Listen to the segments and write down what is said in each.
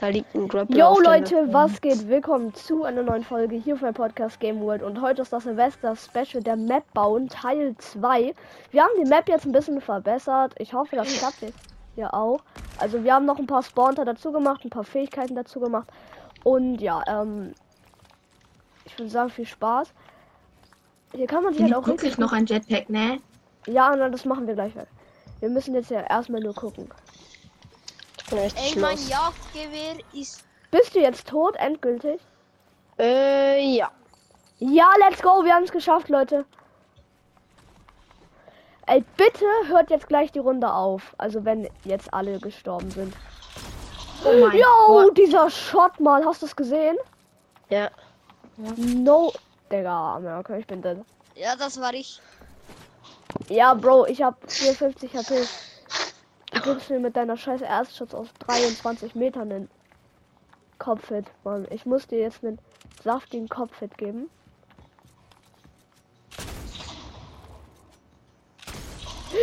Da liegt ein Grappler Yo Leute, was geht? Willkommen zu einer neuen Folge hier auf meinem Podcast Game World und heute ist das Silvester Special der Map bauen Teil 2. Wir haben die Map jetzt ein bisschen verbessert. Ich hoffe, das klappt jetzt hier auch. Also wir haben noch ein paar Spawnter dazu gemacht, ein paar Fähigkeiten dazu gemacht und ja, ähm ich würde sagen viel Spaß. Hier kann man sich halt Hier auch wirklich noch ein Jetpack, ne? Ja, na, das machen wir gleich. Wir müssen jetzt ja erstmal nur gucken. Richtig Ey, mein los. Jagdgewehr ist. Bist du jetzt tot endgültig? Äh, ja. Ja, let's go, wir haben es geschafft, Leute. Ey, bitte hört jetzt gleich die Runde auf. Also wenn jetzt alle gestorben sind. Oh mein Yo, Gott. dieser Shot mal, hast du es gesehen? Ja. No, Digga, Amerika, ich bin dead. Ja, das war ich. Ja, Bro, ich hab 54 HP. Du mir mit deiner scheiß Erstschutz aus 23 Metern den Kopfhit, Mann. Ich muss dir jetzt einen saftigen Kopfhit geben.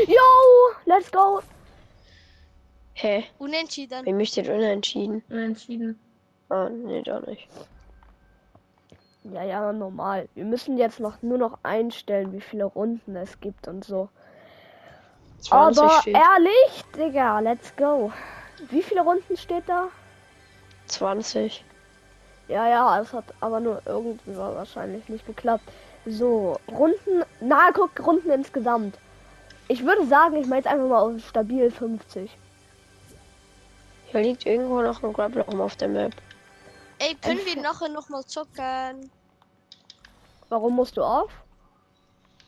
Yo, let's go. Hä? Unentschieden. Wie mich steht unentschieden? Unentschieden. Ah, nee, doch nicht. Ja, ja, normal. Wir müssen jetzt noch nur noch einstellen, wie viele Runden es gibt und so. 20 Aber steht. ehrlich, Digga, let's go. Wie viele Runden steht da? 20. Ja, ja, es hat aber nur irgendwie wahrscheinlich nicht geklappt. So, Runden, na, guck, Runden insgesamt. Ich würde sagen, ich mache jetzt einfach mal auf stabil 50. Hier liegt irgendwo noch ein Grappler rum auf der Map. Ey, können wir nachher nochmal zocken? Warum musst du auf?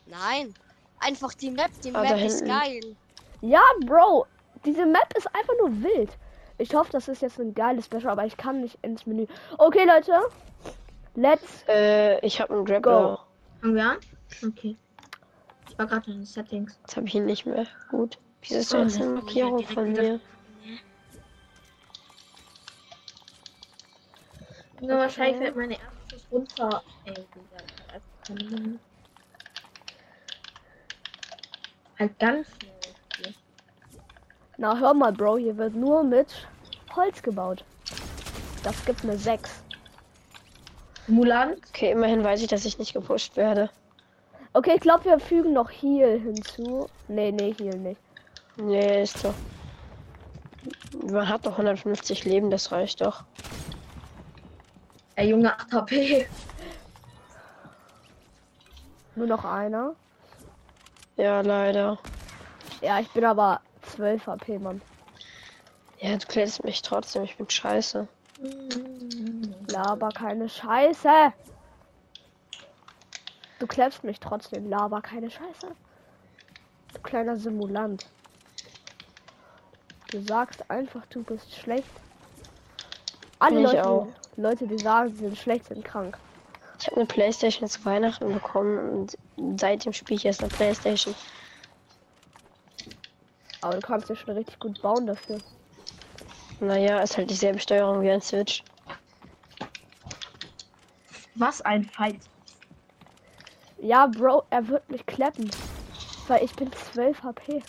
Nein. Einfach die Map. Die Ah, Map ist geil. Ja, Bro, diese Map ist einfach nur wild. Ich hoffe, das ist jetzt ein geiles Special, aber ich kann nicht ins Menü. Okay, Leute. Let's Äh, ich habe einen Grappler. Fangen wir an? Okay. Ich war gerade in den Settings. Jetzt habe ich ihn nicht mehr. Gut. Wieso ist Oh, das eine Markierung von mir? Ja, wahrscheinlich wird meine erstes runter. Ey, Digga, das kann man- Halt ganz schnell. Na, hör mal, Bro, hier wird nur mit Holz gebaut. Das gibt eine 6. Mulan? Okay, immerhin weiß ich, dass ich nicht gepusht werde. Okay, ich glaube, wir fügen noch Heal hinzu. Nee, nee, Heal nicht. Nee, ist doch. Man hat doch 150 Leben, das reicht doch. Ey, Junge, 8 HP. Nur noch einer. Ja, leider. Ja, ich bin aber 12 HP, Mann. Ja, du kletterst mich trotzdem, ich bin scheiße. Laber keine Scheiße. Du klemmst mich trotzdem. Laber keine Scheiße. Du kleiner Simulant. Du sagst einfach, du bist schlecht. Alle Leute. Leute, die sagen, sie sind schlecht, sind krank. Ich habe eine Playstation zu Weihnachten bekommen und seitdem spiele ich erst eine Playstation. Aber du kannst ja schon richtig gut bauen dafür. Naja, ist halt dieselbe Steuerung wie ein Switch. Was ein Fight. Ja, Bro, er wird mich kleppen. Weil ich bin 12 HP.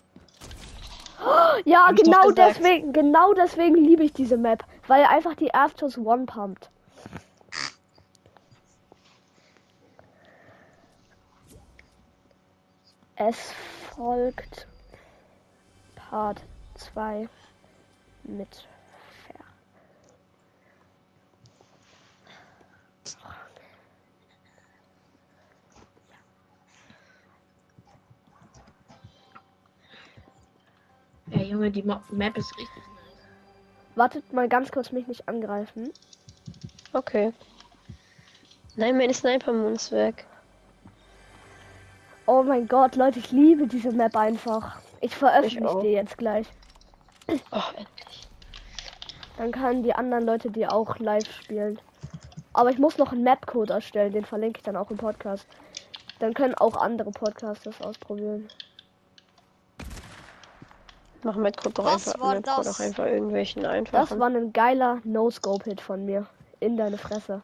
Oh, Ja, Hab genau deswegen, genau deswegen liebe ich diese Map. Weil einfach die Erstschuss one pumpt. Es folgt Part 2 mit Ver. Ey, Junge, die Mo Map ist richtig nice. Wartet mal ganz kurz, mich nicht angreifen. Okay. Nein, meine Sniper-Moon ist weg. Oh mein Gott, Leute, ich liebe diese Map einfach. Ich veröffentliche auch. die jetzt gleich. Oh, endlich. Dann können die anderen Leute die auch live spielen. Aber ich muss noch einen Mapcode erstellen, den verlinke ich dann auch im Podcast. Dann können auch andere Podcasts das ausprobieren. Mach Metcode doch einfach, das? doch einfach irgendwelchen Das einfachen. war ein geiler No-Scope-Hit von mir. In deine Fresse.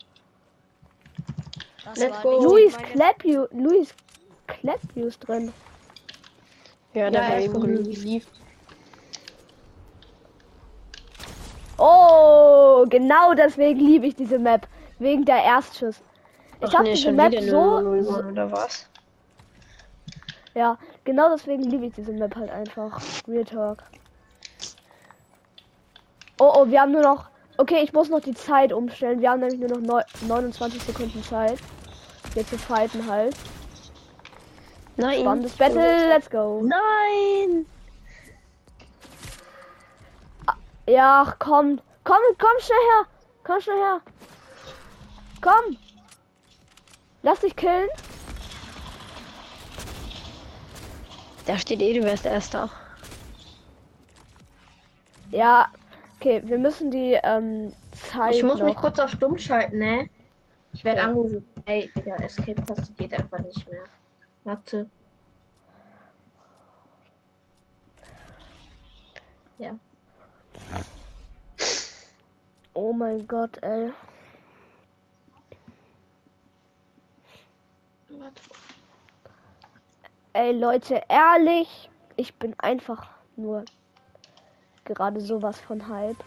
Das Let's go. Luis meine- Clapview, Luis Clapview ist drin. ja, der Ja, war eben. Relief. Oh, genau deswegen liebe ich diese Map. Wegen der Erstschuss. Ich habe nee, diese Map so, 001 so. oder was? Ja, genau deswegen liebe ich diese Map halt einfach. Real Talk. Oh, oh, wir haben nur noch. Okay, ich muss noch die Zeit umstellen. Wir haben nämlich nur noch neun- 29 Sekunden Zeit. Hier zu fighten halt. Nein. Spannendes Battle, let's go. Nein! Ja, ach, komm. Komm, komm schnell her. Komm schnell her. Komm. Lass dich killen. Da steht eh, du wärst erster. Ja. Okay, wir müssen die ähm, Zeit Ich muss noch. mich kurz auf stumm schalten, ne? Ich werde Ja. angerufen. Ey, Digga, Escape-Taste geht einfach nicht mehr. Warte. Ja. Oh mein Gott, ey. Warte. Ey Leute, ehrlich, ich bin einfach nur gerade sowas von Hype.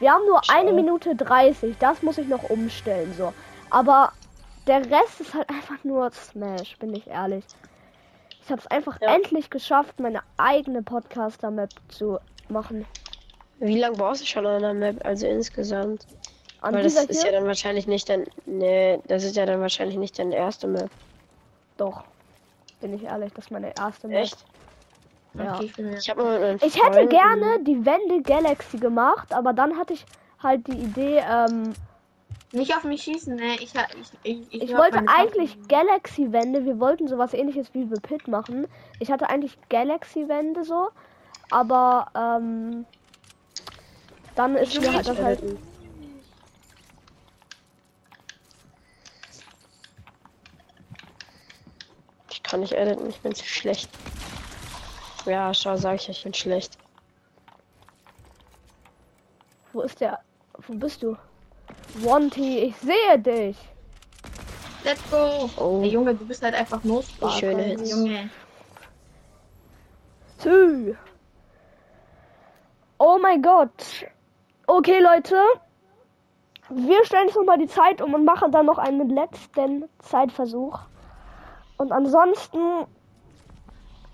Wir haben nur Ich eine. Minute 30, das muss ich noch umstellen, so. Aber der Rest ist halt einfach nur Smash, bin ich ehrlich. Ich habe es einfach Ja. endlich geschafft, meine eigene Podcaster-Map zu machen. Wie lange brauchst du schon an der Map? Also insgesamt. An Weil das ist hier? ja dann wahrscheinlich nicht dein. Nee, das ist ja dann wahrscheinlich nicht deine erste Map. Doch. Bin ich ehrlich, das ist meine erste Map. Echt? Ja. Okay, ich Ich habe mal mit meinen Ich hätte gerne die Wende Galaxy gemacht, aber dann hatte ich halt die Idee, ähm, Nicht auf mich schießen, ne? Ich, ha- ich, ich, Ich wollte eigentlich Galaxy-Wände, wir wollten sowas ähnliches wie The Pit machen. Ich hatte eigentlich Galaxy-Wände so, aber ähm, dann ist mir halt das halt. Ich kann nicht editen, ich bin zu schlecht. Ja, schau, sag ich, ich bin schlecht. Wo ist der? Wo bist du? Wanty, ich sehe dich. Let's go! Oh. Ey, Junge, du bist halt einfach nur Wie schöne Hits. Hits. Junge. Tschü. Oh mein Gott. Okay, Leute. Wir stellen jetzt nochmal die Zeit um und machen dann noch einen letzten Zeitversuch. Und ansonsten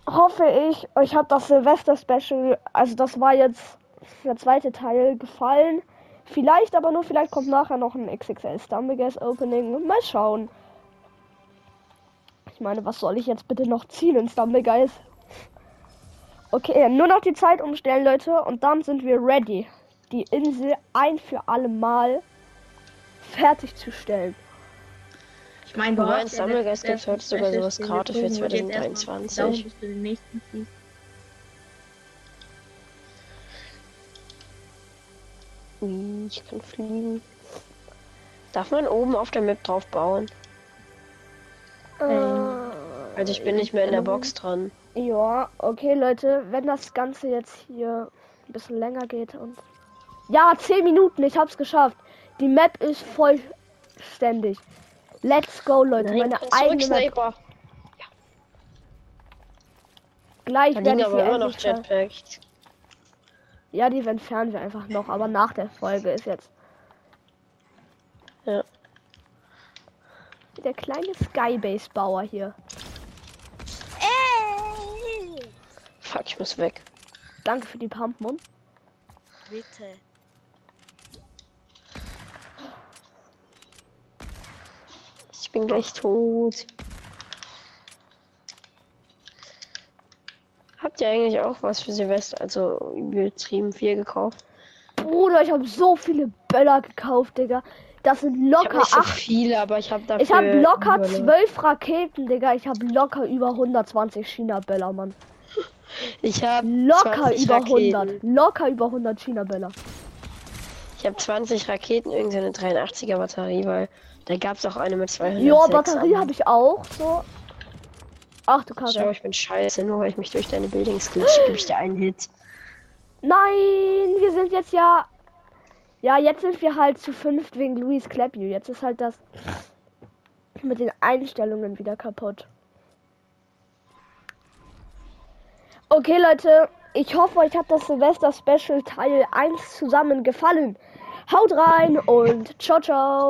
hoffe ich, euch hat das Silvester-Special, also das war jetzt der zweite Teil, gefallen. Vielleicht aber nur, vielleicht kommt nachher noch ein XXL Stumblegas Opening. Mal schauen. Ich meine, was soll ich jetzt bitte noch ziehen in Stumbleguys? Okay, nur noch die Zeit umstellen, Leute, und dann sind wir ready, die Insel ein für alle Mal fertigzustellen. Ich meine, hast Stumblegeist das- gibt's heute das sogar sowas gratis für gezogen, wo du jetzt erstmal 2023. Ui, Ich kann fliegen. Darf man oben auf der Map drauf bauen? Also ich bin nicht mehr in der Box dran. Ja, okay, Leute, wenn das Ganze jetzt hier ein bisschen länger geht und. Ja, 10 Minuten, ich hab's geschafft. Die Map ist vollständig. Let's go, Leute. Nein, Meine eigene Map. Sniper. Gleich Da werde ich immer noch Jetpacks. Ja, die entfernen wir einfach noch, aber nach der Folge ist jetzt. Ja. Der kleine Skybase-Bauer hier. Ey! Fuck, ich muss weg. Danke für die Pumpmon. Bitte. Ich bin gleich tot. Habt ihr eigentlich auch was für Silvester, also übertrieben viel gekauft? Bruder, ich habe so viele Böller gekauft, Digga. Das sind Ich hab locker so acht. viele, aber ich habe dafür. Ich habe locker zwölf Raketen, Digga. Ich habe locker über 120 China-Böller, Mann. Ich habe Locker 20 über Raketen. 100. Locker über 100 China-Böller. Ich habe 20 Raketen, irgendeine 83er Batterie, weil da gab es auch eine mit 200. Ja, Batterie habe ich auch. So. Ach du Schau, Kacke. ich bin scheiße, nur weil ich mich durch deine Buildings glitsche, gebe ich dir einen Hit. Nein, wir sind jetzt ja. Ja, jetzt sind wir halt zu fünft wegen Louis Clapview. Jetzt ist halt das mit den Einstellungen wieder kaputt. Okay, Leute, ich hoffe, euch hat das Silvester Special Teil 1 zusammen gefallen. Haut rein und ciao, ciao.